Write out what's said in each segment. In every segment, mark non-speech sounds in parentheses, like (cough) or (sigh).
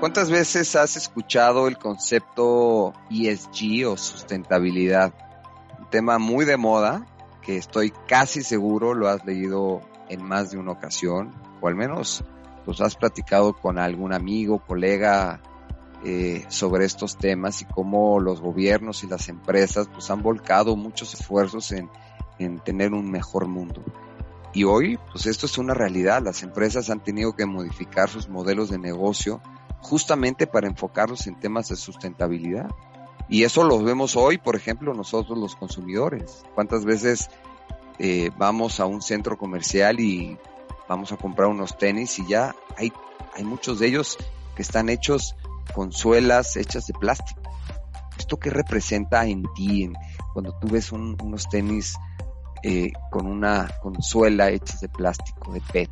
¿Cuántas veces has escuchado el concepto ESG o sustentabilidad? Un tema muy de moda que estoy casi seguro lo has leído en más de una ocasión o al menos los has platicado con algún amigo, colega eh, sobre estos temas y cómo los gobiernos y las empresas pues han volcado muchos esfuerzos en, en tener un mejor mundo. Y hoy, pues esto es una realidad. Las empresas han tenido que modificar sus modelos de negocio justamente para enfocarlos en temas de sustentabilidad. Y eso lo vemos hoy, por ejemplo, nosotros los consumidores. ¿Cuántas veces eh, vamos a un centro comercial y vamos a comprar unos tenis y ya hay, hay muchos de ellos que están hechos con suelas hechas de plástico? ¿Esto qué representa en ti cuando tú ves unos tenis eh, con una con suela hechas de plástico, de PET?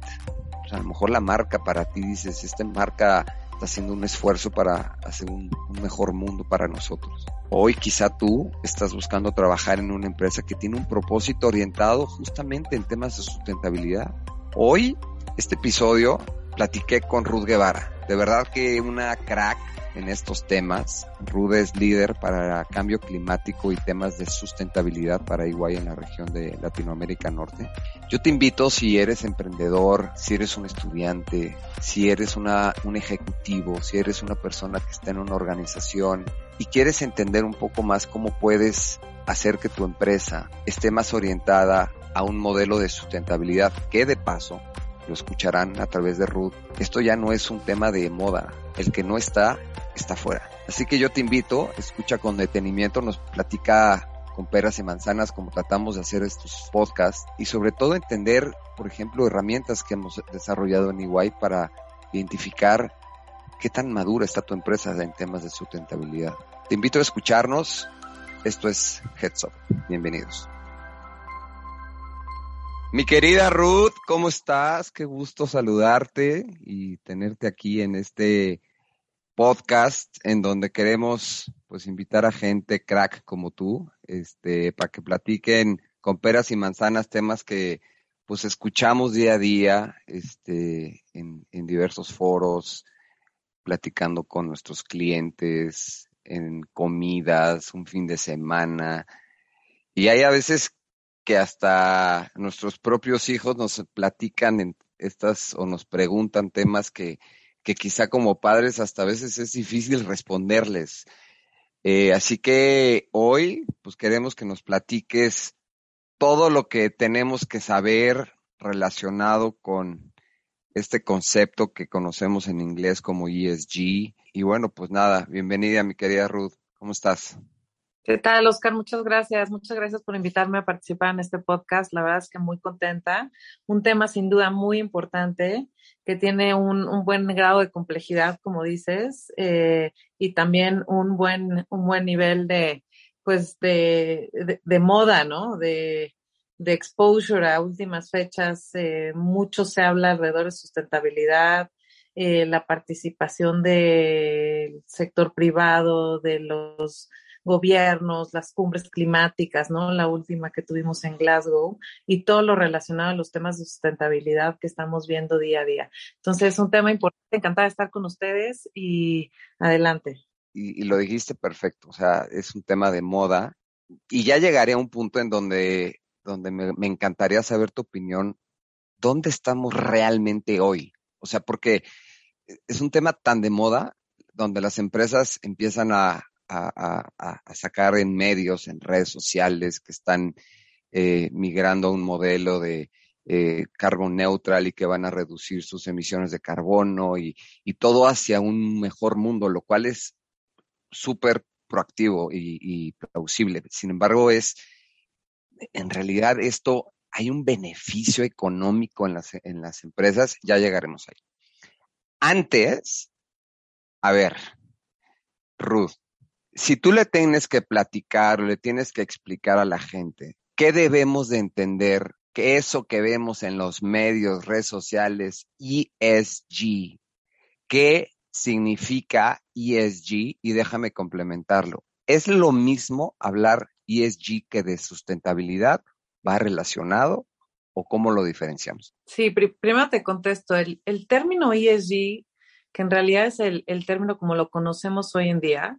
A lo mejor la marca para ti dices, esta marca está haciendo un esfuerzo para hacer un, mejor mundo para nosotros. Hoy quizá tú estás buscando trabajar en una empresa que tiene un propósito orientado justamente en temas de sustentabilidad. Hoy, este episodio, platiqué con Ruth Guevara. De verdad que una crack en estos temas. Ruth es líder para cambio climático y temas de sustentabilidad para Iguay en la región de Latinoamérica Norte. Yo te invito si eres emprendedor, si eres un estudiante, si eres una, un ejecutivo, si eres una persona que está en una organización y quieres entender un poco más cómo puedes hacer que tu empresa esté más orientada a un modelo de sustentabilidad que de paso lo escucharán a través de Ruth. Esto ya no es un tema de moda. El que no está, está fuera. Así que yo te invito, escucha con detenimiento, nos platica con peras y manzanas como tratamos de hacer estos podcasts y sobre todo entender, por ejemplo, herramientas que hemos desarrollado en EY para identificar qué tan madura está tu empresa en temas de sustentabilidad. Te invito a escucharnos. Esto es Heads Up. Bienvenidos. Mi querida Ruth, ¿cómo estás? Qué gusto saludarte y tenerte aquí en este podcast en donde queremos pues invitar a gente crack como tú, este, para que platiquen con peras y manzanas temas que pues escuchamos día a día, este, en, en diversos foros, platicando con nuestros clientes, en comidas, un fin de semana. Y hay a veces que hasta nuestros propios hijos nos platican en estas o nos preguntan temas que, que quizá como padres hasta a veces es difícil responderles. Eh, así que hoy pues queremos que nos platiques todo lo que tenemos que saber relacionado con este concepto que conocemos en inglés como ESG. Y bueno, pues nada, bienvenida mi querida Ruth. ¿Cómo estás? ¿Qué tal, Oscar? Muchas gracias. Muchas gracias por invitarme a participar en este podcast. La verdad es que muy contenta. Un tema sin duda muy importante que tiene un, buen grado de complejidad, como dices, eh, y también un buen, un buen nivel de, pues, de, de, moda, ¿no? De, de exposure a últimas fechas. Eh, mucho se habla alrededor de sustentabilidad, eh, la participación del sector privado, de los gobiernos, las cumbres climáticas, ¿no? La última que tuvimos en Glasgow y todo lo relacionado a los temas de sustentabilidad que estamos viendo día a día. Entonces, es un tema importante, encantada de estar con ustedes y adelante. Y, lo dijiste perfecto, o sea, es un tema de moda y ya llegaré a un punto en donde, donde me, me encantaría saber tu opinión. ¿Dónde estamos realmente hoy? O sea, porque es un tema tan de moda donde las empresas empiezan a, a, sacar en medios, en redes sociales, que están eh, migrando a un modelo de eh, neutral y que van a reducir sus emisiones de carbono y, y todo hacia un mejor mundo, lo cual es súper proactivo y, y, plausible. Sin embargo, es, en realidad esto, hay un beneficio económico en las, en las empresas, ya llegaremos ahí. Antes, a ver, Ruth, si tú le tienes que platicar, le tienes que explicar a la gente qué debemos de entender, que eso que vemos en los medios, redes sociales, ESG, qué significa ESG y déjame complementarlo. ¿Es lo mismo hablar ESG que de sustentabilidad? ¿Va relacionado o cómo lo diferenciamos? Sí, primero te contesto. El, término ESG que en realidad es el término como lo conocemos hoy en día,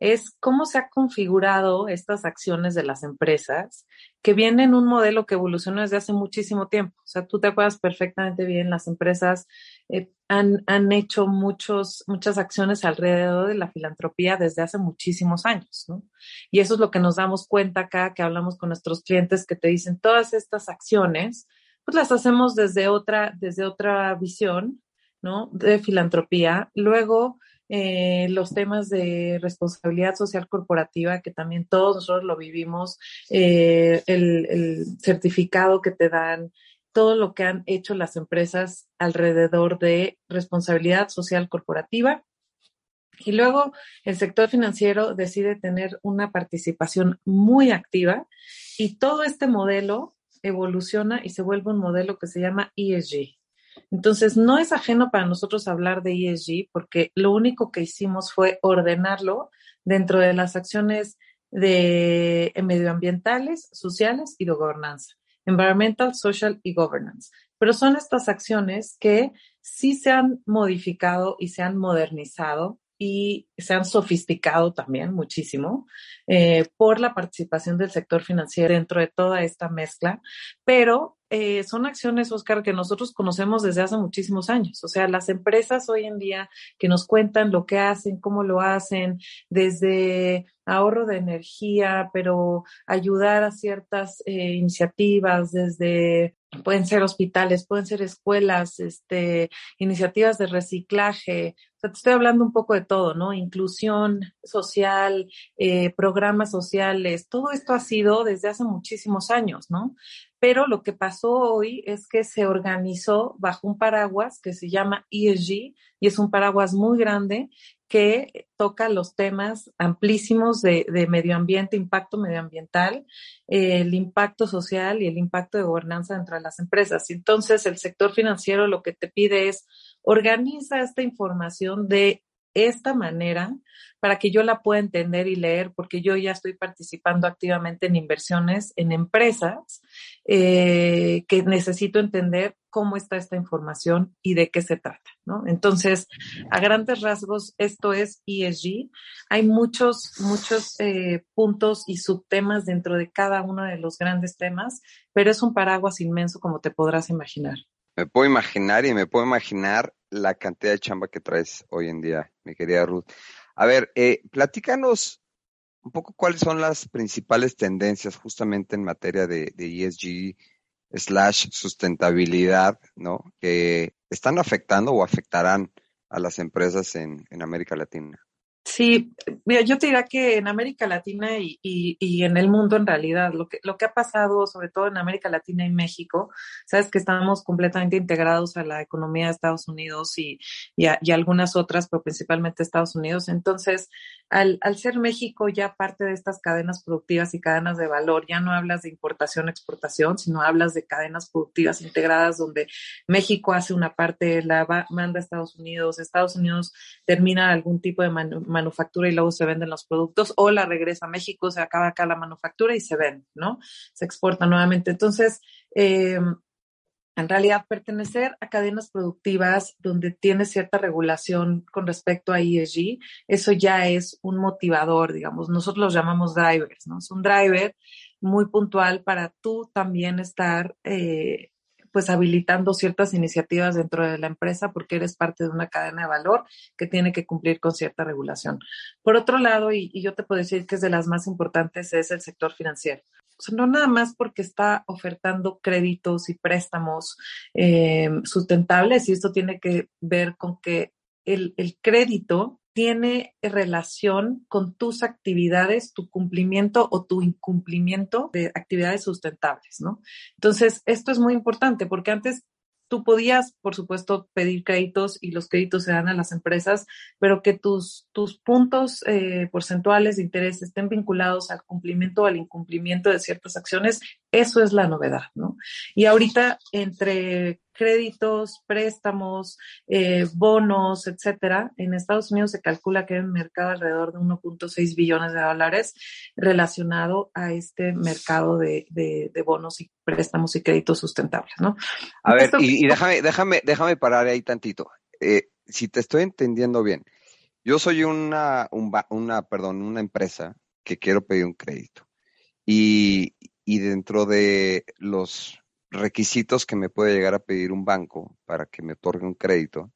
es cómo se ha configurado estas acciones de las empresas que vienen un modelo que evolucionó desde hace muchísimo tiempo. O sea, tú te acuerdas perfectamente bien, las empresas eh, han, han, hecho muchos, muchas acciones alrededor de la filantropía desde hace muchísimos años, ¿no? Y eso es lo que nos damos cuenta acá, que hablamos con nuestros clientes que te dicen todas estas acciones, pues las hacemos desde otra, desde otra visión, ¿no? De filantropía. Luego, eh, los temas de responsabilidad social corporativa, que también todos nosotros lo vivimos, eh, el, el, certificado que te dan, todo lo que han hecho las empresas alrededor de responsabilidad social corporativa. Y luego el sector financiero decide tener una participación muy activa y todo este modelo evoluciona y se vuelve un modelo que se llama ESG, entonces, no es ajeno para nosotros hablar de ESG porque lo único que hicimos fue ordenarlo dentro de las acciones de medioambientales, sociales y de gobernanza. Environmental, social y governance. Pero son estas acciones que sí se han modificado y se han modernizado y se han sofisticado también muchísimo eh, por la participación del sector financiero dentro de toda esta mezcla, pero eh, son acciones, Oscar, que nosotros conocemos desde hace muchísimos años. O sea, las empresas hoy en día que nos cuentan lo que hacen, cómo lo hacen, desde ahorro de energía, pero ayudar a ciertas eh, iniciativas, desde pueden ser hospitales, pueden ser escuelas, este, iniciativas de reciclaje. Sea, te estoy hablando un poco de todo, ¿no? Inclusión social, eh, programas sociales, todo esto ha sido desde hace muchísimos años, ¿no? Pero lo que pasó hoy es que se organizó bajo un paraguas que se llama ESG y es un paraguas muy grande que toca los temas amplísimos de, de medio ambiente, impacto medioambiental, eh, el impacto social y el impacto de gobernanza dentro de las empresas. Entonces, el sector financiero lo que te pide es organiza esta información de esta manera para que yo la pueda entender y leer, porque yo ya estoy participando activamente en inversiones en empresas eh, que necesito entender cómo está esta información y de qué se trata, ¿no? Entonces, a grandes rasgos, esto es ESG. Hay muchos, muchos eh, puntos y subtemas dentro de cada uno de los grandes temas, pero es un paraguas inmenso como te podrás imaginar. Me puedo imaginar y me puedo imaginar la cantidad de chamba que traes hoy en día, mi querida Ruth. A ver, eh, platícanos un poco cuáles son las principales tendencias justamente en materia de, ESG slash sustentabilidad, ¿no? Que están afectando o afectarán a las empresas en América Latina. Sí, mira, yo te diría que en América Latina y, y, en el mundo en realidad, lo que, lo que ha pasado, sobre todo en América Latina y México, sabes que estamos completamente integrados a la economía de Estados Unidos y, y, algunas otras, pero principalmente Estados Unidos. Entonces, al, al, ser México ya parte de estas cadenas productivas y cadenas de valor, ya no hablas de importación, exportación, sino hablas de cadenas productivas integradas donde México hace una parte, la va, manda a Estados Unidos, Estados Unidos termina algún tipo de manu manufactura y luego se venden los productos o la regresa a México, se acaba acá la manufactura y se ven, ¿no? Se exporta nuevamente. Entonces, eh, en realidad pertenecer a cadenas productivas donde tiene cierta regulación con respecto a ESG, eso ya es un motivador, digamos, nosotros los llamamos drivers, ¿no? Es un driver muy puntual para tú también estar eh, pues habilitando ciertas iniciativas dentro de la empresa porque eres parte de una cadena de valor que tiene que cumplir con cierta regulación. Por otro lado, y, y yo te puedo decir que es de las más importantes, es el sector financiero. O sea, no nada más porque está ofertando créditos y préstamos eh, sustentables, y esto tiene que ver con que el, el crédito tiene relación con tus actividades, tu cumplimiento o tu incumplimiento de actividades sustentables, ¿no? Entonces, esto es muy importante porque antes tú podías, por supuesto, pedir créditos y los créditos se dan a las empresas, pero que tus, tus puntos eh, porcentuales de interés estén vinculados al cumplimiento o al incumplimiento de ciertas acciones, eso es la novedad, ¿no? Y ahorita entre créditos, préstamos, eh, bonos, etcétera, en Estados Unidos se calcula que hay un mercado alrededor de 1.6 billones de dólares relacionado a este mercado de, de, de, bonos y préstamos y créditos sustentables, ¿no? A ver, y, y, déjame, déjame, déjame parar ahí tantito. Eh, si te estoy entendiendo bien, yo soy una, una, perdón, una empresa que quiero pedir un crédito y, y dentro de los requisitos que me puede llegar a pedir un banco para que me otorgue un crédito,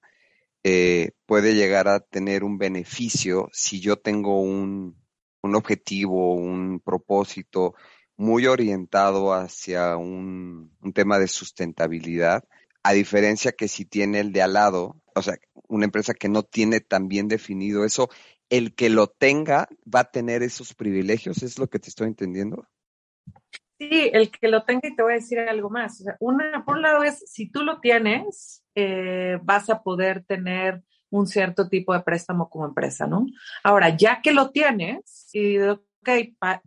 eh, puede llegar a tener un beneficio si yo tengo un, un objetivo, un propósito muy orientado hacia un, un, tema de sustentabilidad, a diferencia que si tiene el de al lado, o sea, una empresa que no tiene tan bien definido eso, el que lo tenga va a tener esos privilegios, ¿es lo que te estoy entendiendo? Sí, el que lo tenga y te voy a decir algo más. Una, por un lado es, si tú lo tienes, eh, vas a poder tener un cierto tipo de préstamo como empresa, ¿no? Ahora, ya que lo tienes, y ok,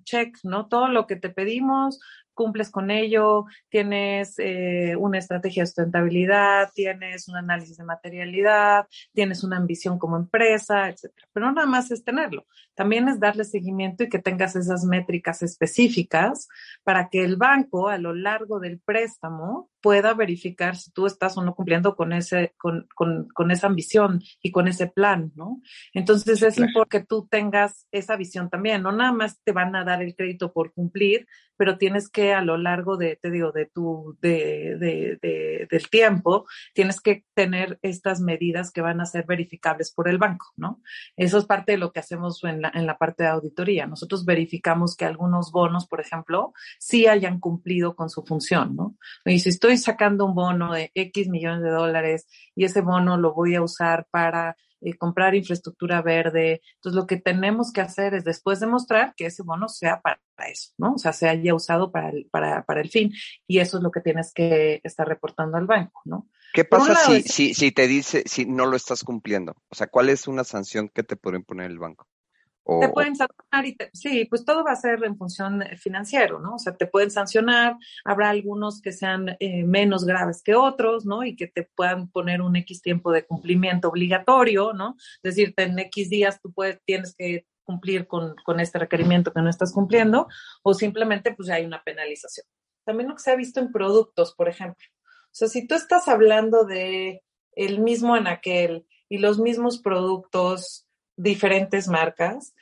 check, ¿no? Todo lo que te pedimos, cumples con ello, tienes eh, una estrategia de sustentabilidad, tienes un análisis de materialidad, tienes una ambición como empresa, etcétera. Pero no nada más es tenerlo, también es darle seguimiento y que tengas esas métricas específicas para que el banco a lo largo del préstamo pueda verificar si tú estás o no cumpliendo con ese, con, con, con esa ambición y con ese plan, ¿no? Entonces es importante que tú tengas esa visión también, no nada más te van a dar el crédito por cumplir, pero tienes que a lo largo de, te digo, de tu, de, de, de, del tiempo, tienes que tener estas medidas que van a ser verificables por el banco, ¿no? Eso es parte de lo que hacemos en la, en la parte de auditoría. Nosotros verificamos que algunos bonos, por ejemplo, sí hayan cumplido con su función, ¿no? Y si estoy sacando un bono de X millones de dólares y ese bono lo voy a usar para eh, comprar infraestructura verde. Entonces, lo que tenemos que hacer es después demostrar que ese bono sea para eso, ¿no? O sea, se haya usado para el, para, para el fin. Y eso es lo que tienes que estar reportando al banco, ¿no? ¿Qué pasa si, si, si te dice, si no lo estás cumpliendo? O sea, ¿cuál es una sanción que te puede imponer el banco? Te pueden sancionar y sí, pues todo va a ser en función financiero, ¿no? O sea, te pueden sancionar, habrá algunos que sean eh, menos graves que otros, ¿no? Y que te puedan poner un X tiempo de cumplimiento obligatorio, ¿no? Es decir, en X días tú puedes, tienes que cumplir con, con este requerimiento que no estás cumpliendo, o simplemente pues hay una penalización. También lo que se ha visto en productos, por ejemplo. O sea, si tú estás hablando de el mismo anaquel y los mismos productos diferentes marcas,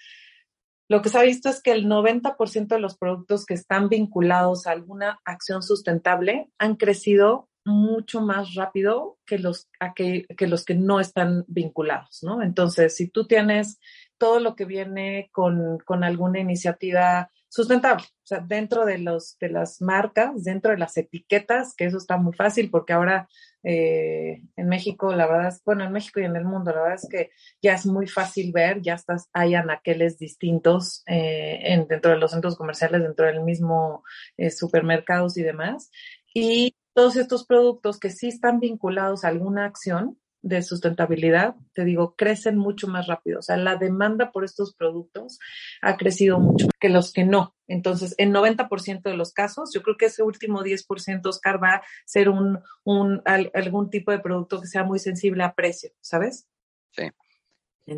lo que se ha visto es que el 90% de los productos que están vinculados a alguna acción sustentable han crecido mucho más rápido que los, que, que no están vinculados, ¿no? Entonces, si tú tienes todo lo que viene con, con alguna iniciativa sustentable. O sea, dentro de, los, de las marcas, dentro de las etiquetas, que eso está muy fácil porque ahora eh, en México, la verdad es, bueno, en México y en el mundo, la verdad es que ya es muy fácil ver, ya estás, hay anaqueles distintos eh, en, dentro de los centros comerciales, dentro del mismo eh, supermercados y demás. Y todos estos productos que sí están vinculados a alguna acción, de sustentabilidad, te digo, crecen mucho más rápido. O sea, la demanda por estos productos ha crecido mucho que los que no. Entonces, en 90% de los casos, yo creo que ese último 10%, Oscar, va a ser un, un, algún tipo de producto que sea muy sensible a precio, ¿sabes? Sí.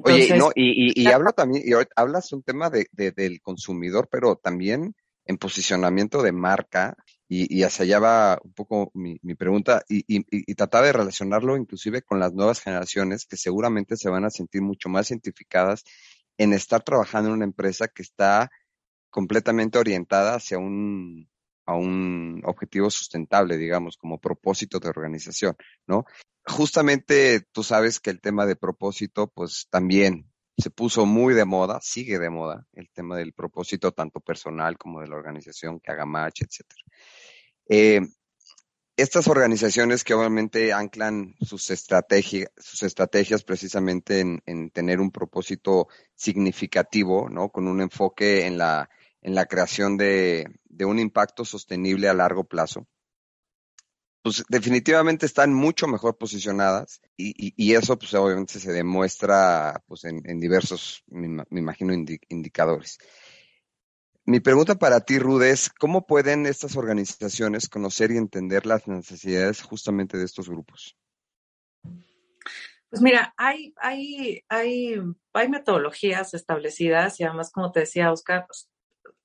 Oye, no, y, y, habla también, y hablas un tema de, del consumidor, pero también en posicionamiento de marca y, hacia allá va un poco mi, pregunta y, y, tratar de relacionarlo inclusive con las nuevas generaciones que seguramente se van a sentir mucho más identificadas en estar trabajando en una empresa que está completamente orientada hacia un, a un objetivo sustentable, digamos, como propósito de organización, ¿no? Justamente tú sabes que el tema de propósito, pues también se puso muy de moda, sigue de moda, el tema del propósito tanto personal como de la organización que haga match, etcétera. Eh, estas organizaciones que obviamente anclan sus, estrategias, sus estrategias precisamente en, tener un propósito significativo, ¿no? Con un enfoque en la, en la creación de, de un impacto sostenible a largo plazo pues definitivamente están mucho mejor posicionadas y, y, eso pues obviamente se demuestra pues en, diversos, me, imagino, indicadores. Mi pregunta para ti, Ruth, es ¿cómo pueden estas organizaciones conocer y entender las necesidades justamente de estos grupos? Pues mira, hay, hay, hay, hay metodologías establecidas y además, como te decía Oscar, pues,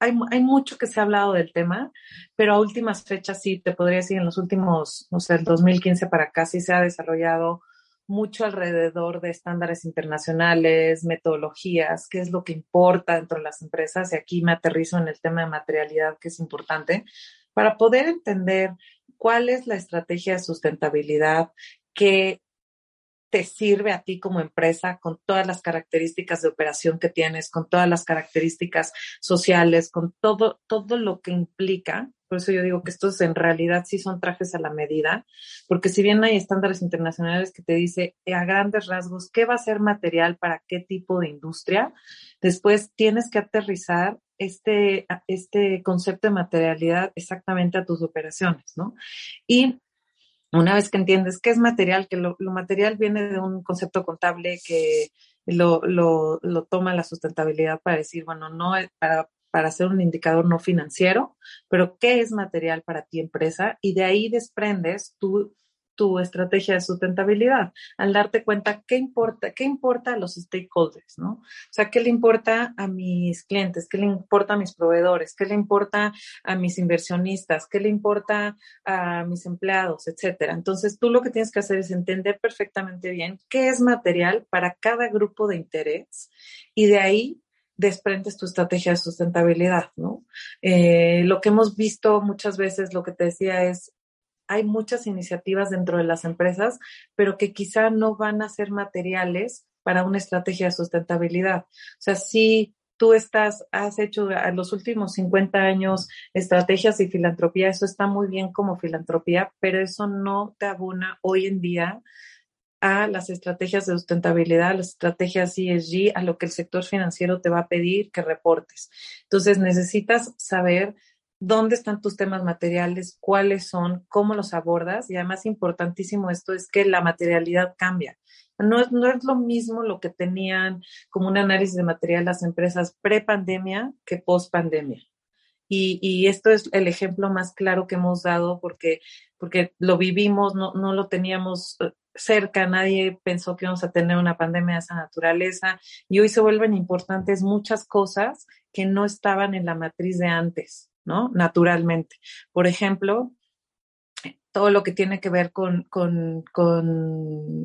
hay, mucho que se ha hablado del tema, pero a últimas fechas sí, te podría decir, en los últimos, no sé, el 2015 para acá sí se ha desarrollado mucho alrededor de estándares internacionales, metodologías, qué es lo que importa dentro de las empresas. Y aquí me aterrizo en el tema de materialidad, que es importante, para poder entender cuál es la estrategia de sustentabilidad que te sirve a ti como empresa con todas las características de operación que tienes, con todas las características sociales, con todo, todo lo que implica. Por eso yo digo que estos en realidad sí son trajes a la medida, porque si bien hay estándares internacionales que te dice eh, a grandes rasgos qué va a ser material para qué tipo de industria, después tienes que aterrizar este, este concepto de materialidad exactamente a tus operaciones, ¿no? Y una vez que entiendes qué es material, que lo, material viene de un concepto contable que lo, lo, toma la sustentabilidad para decir, bueno, no para, para hacer un indicador no financiero, pero qué es material para ti empresa y de ahí desprendes tu tu estrategia de sustentabilidad, al darte cuenta qué importa, qué importa a los stakeholders, ¿no? O sea, qué le importa a mis clientes, qué le importa a mis proveedores, qué le importa a mis inversionistas, qué le importa a mis empleados, etcétera. Entonces, tú lo que tienes que hacer es entender perfectamente bien qué es material para cada grupo de interés y de ahí desprendes tu estrategia de sustentabilidad, ¿no? Eh, lo que hemos visto muchas veces, lo que te decía es, hay muchas iniciativas dentro de las empresas, pero que quizá no van a ser materiales para una estrategia de sustentabilidad. O sea, si tú estás, has hecho en los últimos 50 años estrategias y filantropía, eso está muy bien como filantropía, pero eso no te abona hoy en día a las estrategias de sustentabilidad, a las estrategias ESG, a lo que el sector financiero te va a pedir que reportes. Entonces necesitas saber dónde están tus temas materiales, cuáles son, cómo los abordas y además importantísimo esto es que la materialidad cambia. No es, no es lo mismo lo que tenían como un análisis de material las empresas pre-pandemia que post-pandemia. Y, y, esto es el ejemplo más claro que hemos dado porque, porque lo vivimos, no, no lo teníamos eh, cerca, nadie pensó que íbamos a tener una pandemia de esa naturaleza y hoy se vuelven importantes muchas cosas que no estaban en la matriz de antes. ¿No? Naturalmente. Por ejemplo, todo lo que tiene que ver con, con,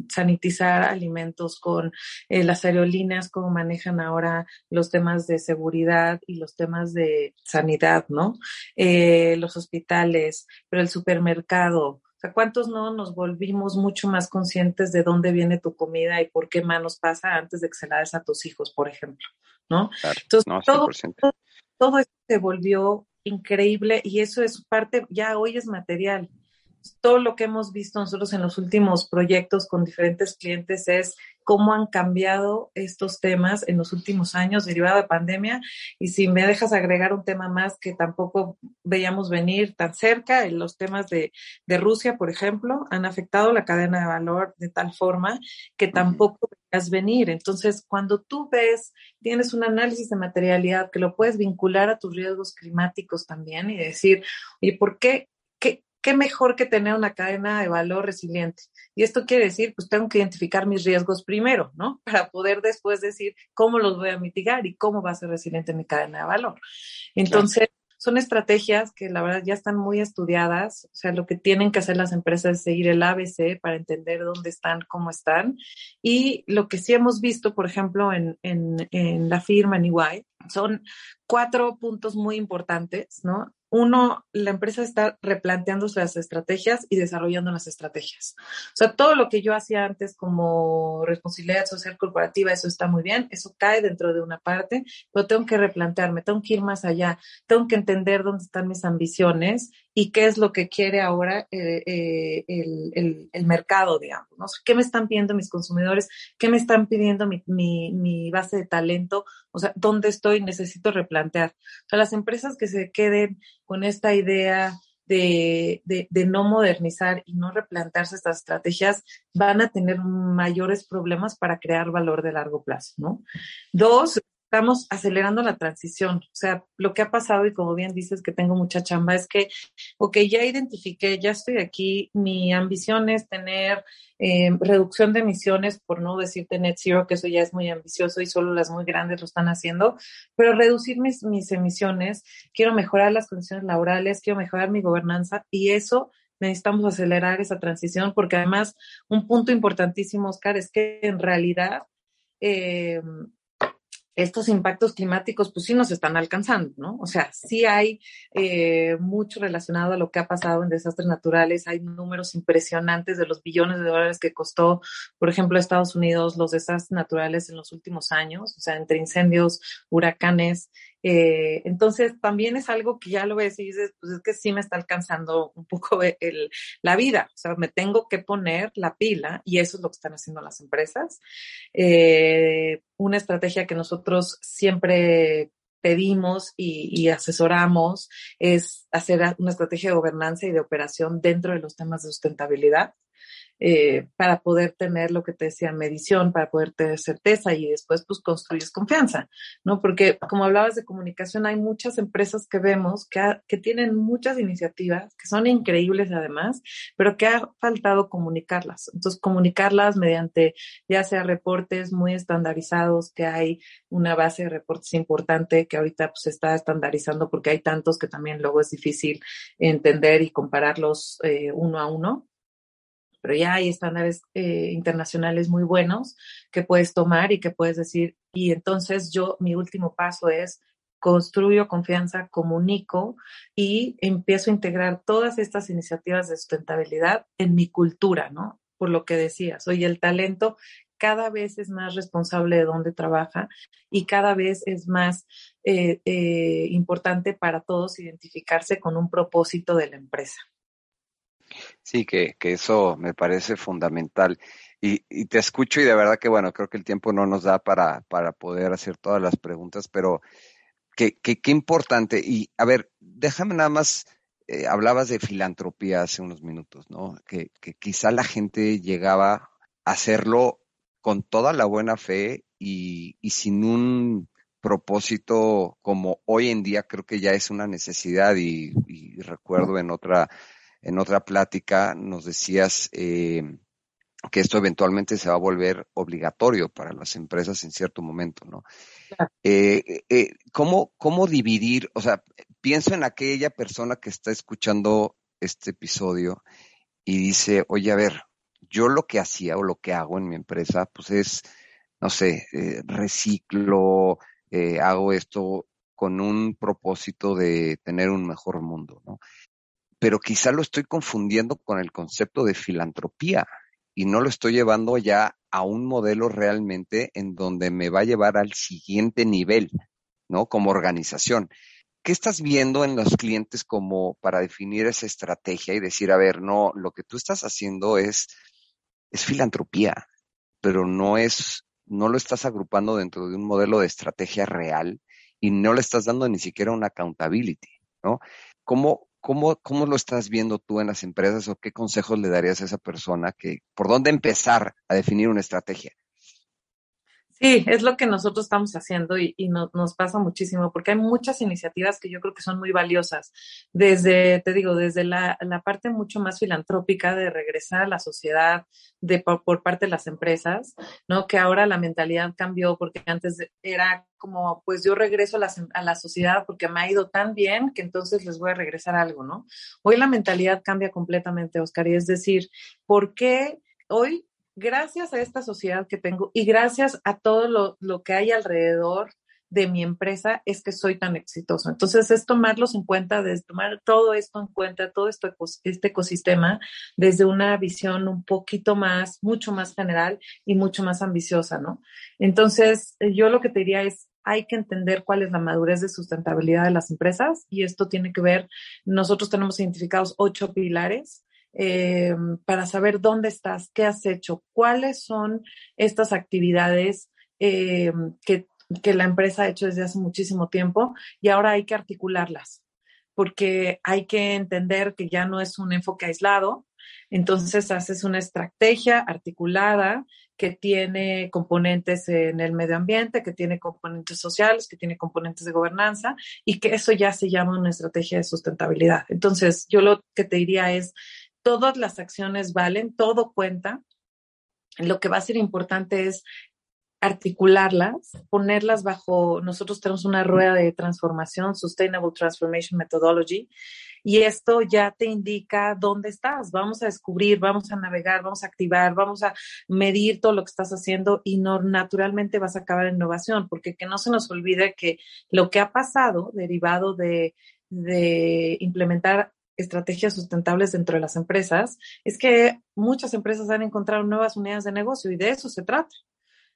sanitizar alimentos, con eh, las aerolíneas, cómo manejan ahora los temas de seguridad y los temas de sanidad, ¿no? Eh, los hospitales, pero el supermercado. O sea, ¿cuántos no nos volvimos mucho más conscientes de dónde viene tu comida y por qué manos pasa antes de que se la des a tus hijos, por ejemplo? ¿No? Entonces, todo, todo, todo esto se volvió increíble y eso es parte, ya hoy es material. Todo lo que hemos visto nosotros en los últimos proyectos con diferentes clientes es cómo han cambiado estos temas en los últimos años derivado de pandemia. Y si me dejas agregar un tema más que tampoco veíamos venir tan cerca, en los temas de, de Rusia, por ejemplo, han afectado la cadena de valor de tal forma que tampoco venir. Entonces, cuando tú ves, tienes un análisis de materialidad que lo puedes vincular a tus riesgos climáticos también y decir, oye, ¿por qué? ¿Qué, qué mejor que tener una cadena de valor resiliente. Y esto quiere decir, pues tengo que identificar mis riesgos primero, ¿no? Para poder después decir cómo los voy a mitigar y cómo va a ser resiliente mi cadena de valor. Entonces, son estrategias que la verdad ya están muy estudiadas. O sea, lo que tienen que hacer las empresas es seguir el ABC para entender dónde están, cómo están. Y lo que sí hemos visto, por ejemplo, en, en, la firma, en EY, son cuatro puntos muy importantes, ¿no? Uno, la empresa está replanteando las estrategias y desarrollando las estrategias. O sea, todo lo que yo hacía antes como responsabilidad social corporativa, eso está muy bien, eso cae dentro de una parte, pero tengo que replantearme, tengo que ir más allá, tengo que entender dónde están mis ambiciones y qué es lo que quiere ahora eh, eh, el, el, mercado, digamos. ¿Qué me están pidiendo mis consumidores? ¿Qué me están pidiendo mi, mi, base de talento? O sea, ¿dónde estoy? Necesito replantear. O las empresas que se queden con esta idea de, de, no modernizar y no replantearse estas estrategias van a tener mayores problemas para crear valor de largo plazo, ¿no? Dos, estamos acelerando la transición. O sea, lo que ha pasado, y como bien dices que tengo mucha chamba, es que, ok, ya identifiqué, ya estoy aquí, mi ambición es tener eh, reducción de emisiones, por no decirte net zero, que eso ya es muy ambicioso y solo las muy grandes lo están haciendo, pero reducir mis, mis emisiones, quiero mejorar las condiciones laborales, quiero mejorar mi gobernanza y eso necesitamos acelerar esa transición porque además un punto importantísimo, Oscar, es que en realidad eh, estos impactos climáticos pues sí nos están alcanzando, ¿no? O sea, sí hay eh, mucho relacionado a lo que ha pasado en desastres naturales, hay números impresionantes de los billones de dólares que costó, por ejemplo, Estados Unidos los desastres naturales en los últimos años, o sea, entre incendios, huracanes, eh, entonces, también es algo que ya lo ves y dices, pues es que sí me está alcanzando un poco el, la vida, o sea, me tengo que poner la pila y eso es lo que están haciendo las empresas. Eh, una estrategia que nosotros siempre pedimos y, y, asesoramos es hacer una estrategia de gobernanza y de operación dentro de los temas de sustentabilidad. Eh, para poder tener lo que te decía, medición, para poder tener certeza y después pues construyes confianza, ¿no? Porque como hablabas de comunicación, hay muchas empresas que vemos que, que tienen muchas iniciativas, que son increíbles además, pero que ha faltado comunicarlas. Entonces, comunicarlas mediante ya sea reportes muy estandarizados, que hay una base de reportes importante que ahorita pues está estandarizando porque hay tantos que también luego es difícil entender y compararlos eh, uno a uno pero ya hay estándares eh, internacionales muy buenos que puedes tomar y que puedes decir, y entonces yo, mi último paso es construyo confianza, comunico y empiezo a integrar todas estas iniciativas de sustentabilidad en mi cultura, ¿no? Por lo que decías, oye, el talento cada vez es más responsable de dónde trabaja y cada vez es más eh, eh, importante para todos identificarse con un propósito de la empresa. Sí, que, que eso me parece fundamental. Y, y, te escucho y de verdad que, bueno, creo que el tiempo no nos da para, para poder hacer todas las preguntas, pero qué, qué, qué importante. Y a ver, déjame nada más, eh, hablabas de filantropía hace unos minutos, ¿no? Que, que quizá la gente llegaba a hacerlo con toda la buena fe y, y sin un propósito como hoy en día creo que ya es una necesidad y recuerdo en otra en otra plática nos decías eh, que esto eventualmente se va a volver obligatorio para las empresas en cierto momento, ¿no? Eh, eh, ¿cómo, ¿Cómo dividir? O sea, pienso en aquella persona que está escuchando este episodio y dice, oye, a ver, yo lo que hacía o lo que hago en mi empresa, pues es, no sé, reciclo, hago esto con un propósito de tener un mejor mundo, ¿no? Pero quizá lo estoy confundiendo con el concepto de filantropía y no lo estoy llevando ya a un modelo realmente en donde me va a llevar al siguiente nivel, ¿no? Como organización. ¿Qué estás viendo en los clientes como para definir esa estrategia y decir, a ver, no, lo que tú estás haciendo es, es filantropía, pero no es, no lo estás agrupando dentro de un modelo de estrategia real y no le estás dando ni siquiera una accountability, ¿no? ¿Cómo, ¿Cómo, ¿Cómo lo estás viendo tú en las empresas o qué consejos le darías a esa persona que por dónde empezar a definir una estrategia? Sí, es lo que nosotros estamos haciendo y, no, nos pasa muchísimo porque hay muchas iniciativas que yo creo que son muy valiosas. Desde, te digo, desde la, la parte mucho más filantrópica de regresar a la sociedad de, por, por, parte de las empresas, ¿no? Que ahora la mentalidad cambió porque antes era como, pues yo regreso a la, a la sociedad porque me ha ido tan bien que entonces les voy a regresar algo, ¿no? Hoy la mentalidad cambia completamente, Oscar, y es decir, ¿por qué hoy gracias a esta sociedad que tengo y gracias a todo lo, lo, que hay alrededor de mi empresa es que soy tan exitoso. Entonces es tomarlos en cuenta, desde tomar todo esto en cuenta, todo esto, este ecosistema desde una visión un poquito más, mucho más general y mucho más ambiciosa, ¿no? Entonces yo lo que te diría es, hay que entender cuál es la madurez de sustentabilidad de las empresas y esto tiene que ver, nosotros tenemos identificados ocho pilares eh, para saber dónde estás, qué has hecho, cuáles son estas actividades eh, que, que la empresa ha hecho desde hace muchísimo tiempo y ahora hay que articularlas, porque hay que entender que ya no es un enfoque aislado, entonces haces una estrategia articulada que tiene componentes en el medio ambiente, que tiene componentes sociales, que tiene componentes de gobernanza y que eso ya se llama una estrategia de sustentabilidad. Entonces, yo lo que te diría es, todas las acciones valen, todo cuenta. Lo que va a ser importante es articularlas, ponerlas bajo, nosotros tenemos una rueda de transformación, Sustainable Transformation Methodology, Y esto ya te indica dónde estás. Vamos a descubrir, vamos a navegar, vamos a activar, vamos a medir todo lo que estás haciendo y naturalmente vas a acabar en innovación, porque que no se nos olvide que lo que ha pasado derivado de, de implementar estrategias sustentables dentro de las empresas es que muchas empresas han encontrado nuevas unidades de negocio y de eso se trata.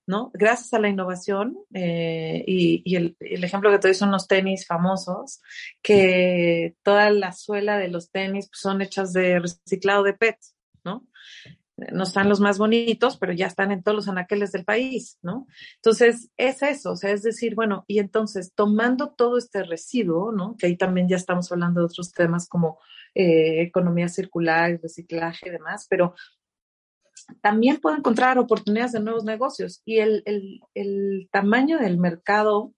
¿no? Gracias a la innovación eh, y, el, ejemplo que te doy son los tenis famosos, que toda la suela de los tenis son hechas de reciclado de PET, ¿no? No están los más bonitos, pero ya están en todos los anaqueles del país, ¿no? Entonces, es eso, o sea, es decir, bueno, y entonces, tomando todo este residuo, ¿no? Que ahí también ya estamos hablando de otros temas como eh, economía circular, reciclaje y demás, pero también puede encontrar oportunidades de nuevos negocios y el, el, tamaño del mercado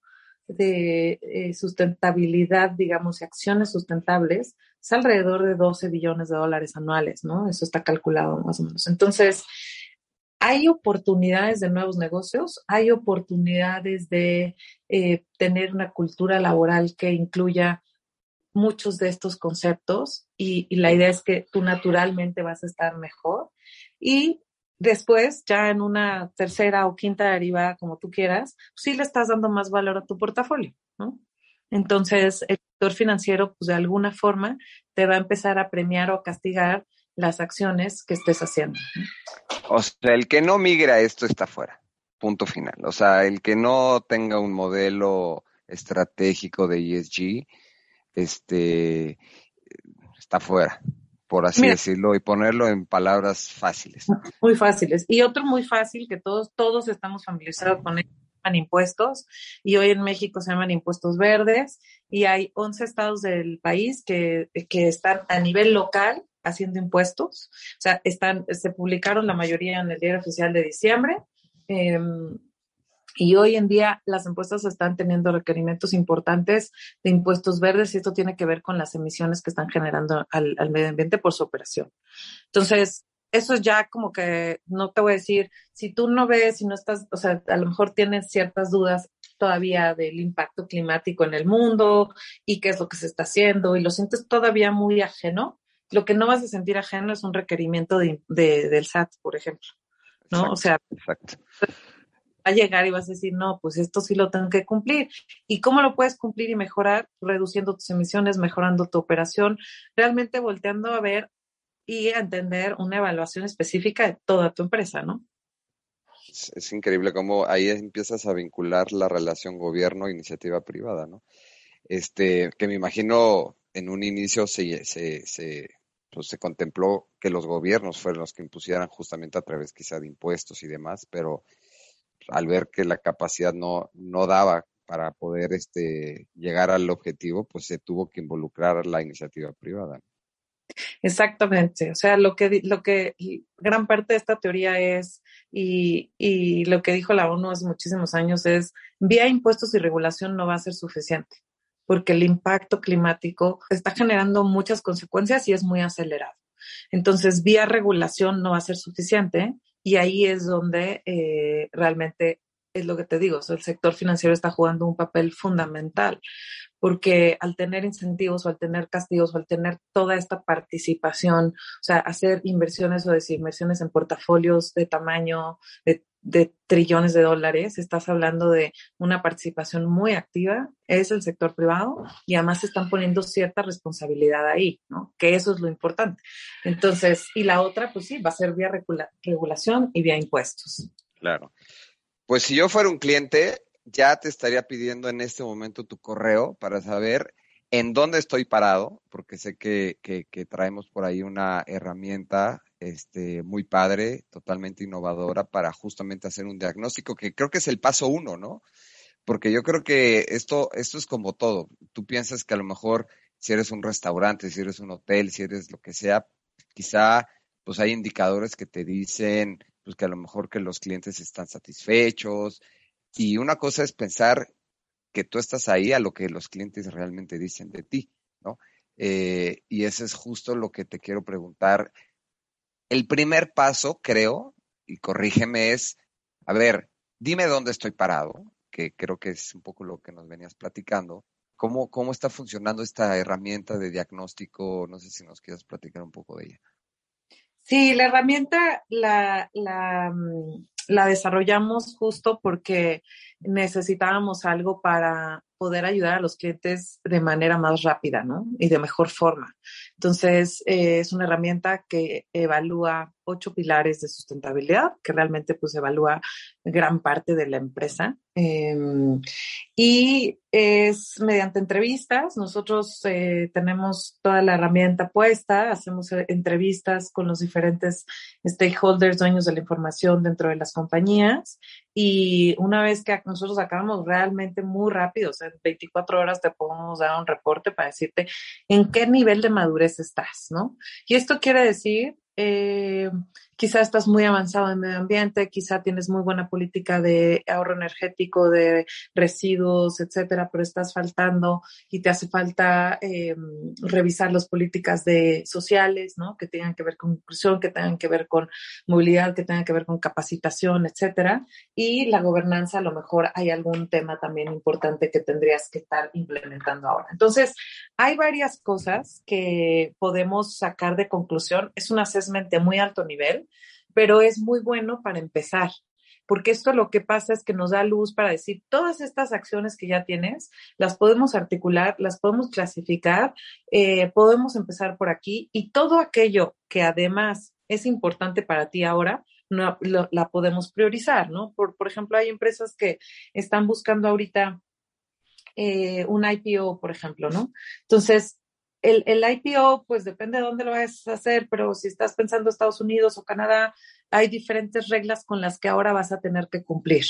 de eh, sustentabilidad, digamos, y acciones sustentables es alrededor de 12 billones de dólares anuales, ¿no? Eso está calculado más o menos. Entonces, hay oportunidades de nuevos negocios, hay oportunidades de eh, tener una cultura laboral que incluya muchos de estos conceptos y, y, la idea es que tú naturalmente vas a estar mejor y después, ya en una tercera o quinta derivada, como tú quieras, sí le estás dando más valor a tu portafolio, ¿no? Entonces, el sector financiero, pues de alguna forma, te va a empezar a premiar o castigar las acciones que estés haciendo. O sea, el que no migra esto está fuera, punto final. O sea, el que no tenga un modelo estratégico de ESG, este, está fuera por así decirlo, y ponerlo en palabras fáciles. (laughs) Muy fáciles. Y otro muy fácil que todos, todos estamos familiarizados con él, llaman impuestos, y hoy en México se llaman impuestos verdes, y hay 11 estados del país que, que están a nivel local haciendo impuestos. O sea, están, se publicaron la mayoría en el diario oficial de diciembre. Eh, y hoy en día las impuestos están teniendo requerimientos importantes de impuestos verdes y esto tiene que ver con las emisiones que están generando al, medio ambiente por su operación. Entonces, eso ya como que no te voy a decir, si tú no ves, si no estás, o sea, a lo mejor tienes ciertas dudas todavía del impacto climático en el mundo y qué es lo que se está haciendo y lo sientes todavía muy ajeno, lo que no vas a sentir ajeno es un requerimiento de, del SAT, por ejemplo. ¿no? o sea, exacto a llegar y vas a decir, no, pues esto sí lo tengo que cumplir. ¿Y cómo lo puedes cumplir y mejorar? Reduciendo tus emisiones, mejorando tu operación, realmente volteando a ver y a entender una evaluación específica de toda tu empresa, ¿no? Es, increíble cómo ahí empiezas a vincular la relación gobierno-iniciativa privada, ¿no? Este, que me imagino en un inicio se, se, pues se contempló que los gobiernos fueron los que impusieran justamente a través quizá de impuestos y demás, pero al ver que la capacidad no, no daba para poder este, llegar al objetivo, pues se tuvo que involucrar la iniciativa privada. Exactamente, o sea, lo que, lo que gran parte de esta teoría es, y, y lo que dijo la ONU hace muchísimos años es, vía impuestos y regulación no va a ser suficiente, porque el impacto climático está generando muchas consecuencias y es muy acelerado. Entonces, vía regulación no va a ser suficiente y ahí es donde eh, realmente es lo que te digo, el sector financiero está jugando un papel fundamental, porque al tener incentivos o al tener castigos o al tener toda esta participación, o sea, hacer inversiones o decir inversiones en portafolios de tamaño de, trillones de dólares, estás hablando de una participación muy activa, es el sector privado y además se están poniendo cierta responsabilidad ahí, ¿no? Que eso es lo importante. Entonces, y la otra, pues sí, va a ser vía regulación y vía impuestos. Claro. Pues si yo fuera un cliente, ya te estaría pidiendo en este momento tu correo para saber en dónde estoy parado, porque sé que, que, traemos por ahí una herramienta este, muy padre, totalmente innovadora para justamente hacer un diagnóstico, que creo que es el paso uno, ¿no? Porque yo creo que esto, esto es como todo. Tú piensas que a lo mejor si eres un restaurante, si eres un hotel, si eres lo que sea, quizá pues hay indicadores que te dicen pues que a lo mejor que los clientes están satisfechos. Y una cosa es pensar que tú estás ahí a lo que los clientes realmente dicen de ti, ¿no? Eh, y eso es justo lo que te quiero preguntar. El primer paso, creo, y corrígeme, es, a ver, dime dónde estoy parado, que creo que es un poco lo que nos venías platicando, ¿Cómo, ¿Cómo está funcionando esta herramienta de diagnóstico? No sé si nos quieras platicar un poco de ella. Sí, la herramienta la, la, mm, la desarrollamos justo porque necesitábamos algo para poder ayudar a los clientes de manera más rápida, ¿no? Y de mejor forma. Entonces, eh, es una herramienta que evalúa ocho pilares de sustentabilidad, que realmente pues evalúa gran parte de la empresa. Em, y es mediante entrevistas. Nosotros eh, tenemos toda la herramienta puesta, hacemos eh, entrevistas con los diferentes stakeholders, dueños de la información dentro de las compañías. Y una vez que nosotros acabamos realmente muy rápido, o sea, en 24 horas te podemos dar un reporte para decirte en qué nivel de madurez estás, ¿no? Y esto quiere decir eh, quizá estás muy avanzado en medio ambiente, quizá tienes muy buena política de ahorro energético, de residuos, etcétera, pero estás faltando y te hace falta eh, revisar las políticas de sociales, ¿no? Que tengan que ver con inclusión, que tengan que ver con movilidad, que tengan que ver con capacitación, etcétera. Y la gobernanza, a lo mejor hay algún tema también importante que tendrías que estar implementando ahora. Entonces, hay varias cosas que podemos sacar de conclusión. Es un assessment de muy alto nivel pero es muy bueno para empezar, porque esto lo que pasa es que nos da luz para decir, todas estas acciones que ya tienes, las podemos articular, las podemos clasificar, eh, podemos empezar por aquí y todo aquello que además es importante para ti ahora, la podemos priorizar, ¿no? Por, por ejemplo, hay empresas que están buscando ahorita eh, un IPO, por ejemplo, ¿no? Entonces, el, el, IPO, pues depende de dónde lo vas a hacer, pero si estás pensando Estados Unidos o Canadá, hay diferentes reglas con las que ahora vas a tener que cumplir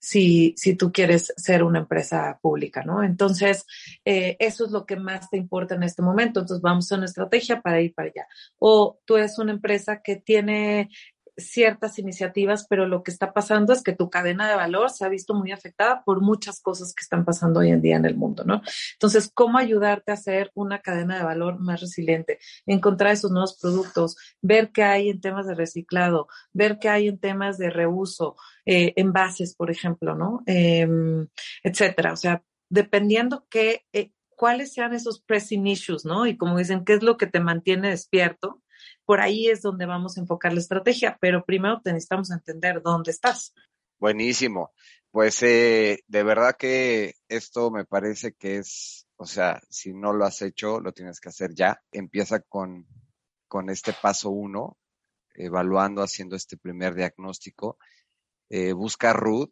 si, si tú quieres ser una empresa pública, ¿no? Entonces, eh, eso es lo que más te importa en este momento. Entonces, vamos a una estrategia para ir para allá. O tú eres una empresa que tiene ciertas iniciativas, pero lo que está pasando es que tu cadena de valor se ha visto muy afectada por muchas cosas que están pasando hoy en día en el mundo, ¿no? Entonces, ¿cómo ayudarte a hacer una cadena de valor más resiliente? Encontrar esos nuevos productos, ver qué hay en temas de reciclado, ver qué hay en temas de reuso, eh, envases, por ejemplo, ¿no? Em, etcétera. O sea, dependiendo qué, eh, cuáles sean esos pressing issues, ¿no? Y como dicen, ¿qué es lo que te mantiene despierto? Por ahí es donde vamos a enfocar la estrategia, pero primero necesitamos entender dónde estás. Buenísimo. Pues eh, de verdad que esto me parece que es, o sea, si no lo has hecho, lo tienes que hacer ya. Empieza con, con este paso uno, evaluando, haciendo este primer diagnóstico. Eh, busca Ruth,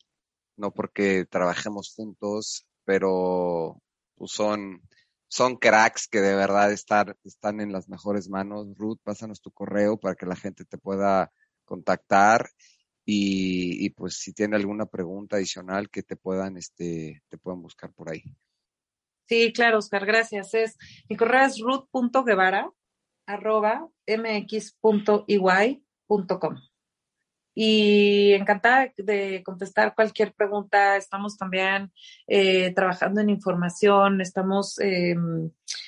no porque trabajemos juntos, pero pues son son cracks que de verdad estar, están en las mejores manos. Ruth, pásanos tu correo para que la gente te pueda contactar y, pues si tiene alguna pregunta adicional que te puedan, este, te puedan buscar por ahí. Sí, claro, Oscar, gracias. Es, mi correo es ruth.guevara arroba mx.iguay.com y encantada de contestar cualquier pregunta. Estamos también eh, trabajando en información, estamos eh,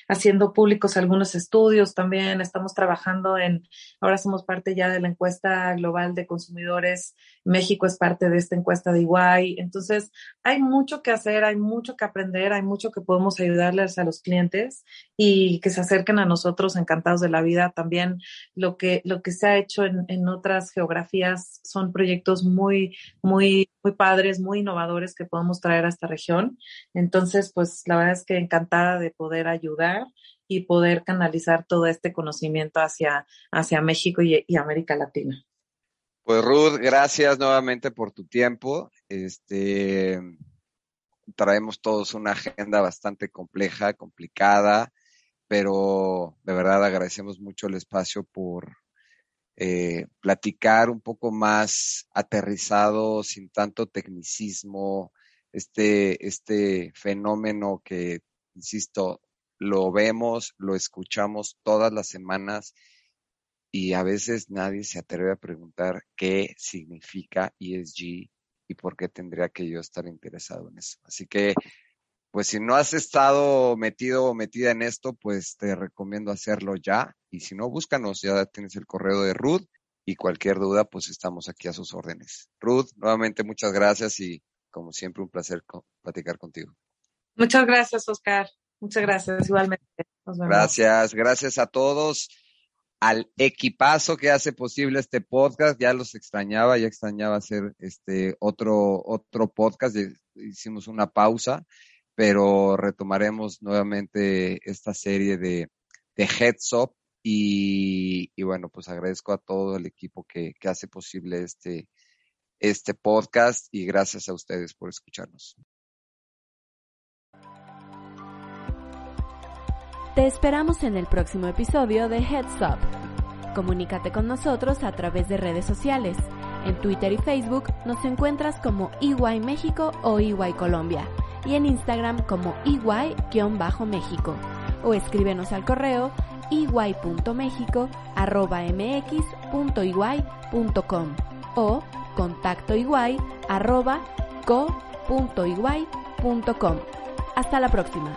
haciendo públicos algunos estudios también, estamos trabajando en, ahora somos parte ya de la encuesta global de consumidores, México es parte de esta encuesta de Iguay, entonces hay mucho que hacer, hay mucho que aprender, hay mucho que podemos ayudarles a los clientes y que se acerquen a nosotros encantados de la vida. También lo que, lo que se ha hecho en, en otras geografías son proyectos muy, muy, muy padres, muy innovadores que podemos traer a esta región. Entonces, pues la verdad es que encantada de poder ayudar y poder canalizar todo este conocimiento hacia, hacia México y, y América Latina. Pues Ruth, gracias nuevamente por tu tiempo. Este traemos todos una agenda bastante compleja, complicada, pero de verdad agradecemos mucho el espacio por, eh, platicar un poco más aterrizado, sin tanto tecnicismo, este, este fenómeno que, insisto, lo vemos, lo escuchamos todas las semanas y a veces nadie se atreve a preguntar qué significa ESG y por qué tendría que yo estar interesado en eso. Así que pues si no has estado metido o metida en esto, pues te recomiendo hacerlo ya. Y si no, búscanos, ya tienes el correo de Ruth y cualquier duda, pues estamos aquí a sus órdenes. Ruth, nuevamente muchas gracias y como siempre un placer platicar contigo. Muchas gracias, Oscar. Muchas gracias, igualmente. Gracias, gracias a todos al equipazo que hace posible este podcast. Ya los extrañaba, ya extrañaba hacer este otro, otro podcast. Hicimos una pausa, pero retomaremos nuevamente esta serie de, de Heads Up. Y, bueno, pues agradezco a todo el equipo que, que hace posible este, este podcast y gracias a ustedes por escucharnos. Te esperamos en el próximo episodio de Heads Up. Comunícate con nosotros a través de redes sociales. En Twitter y Facebook nos encuentras como EY México o EY Colombia y en Instagram como EY-México o escríbenos al correo ey.mexico.mx.ey.com o contacto Hasta la próxima.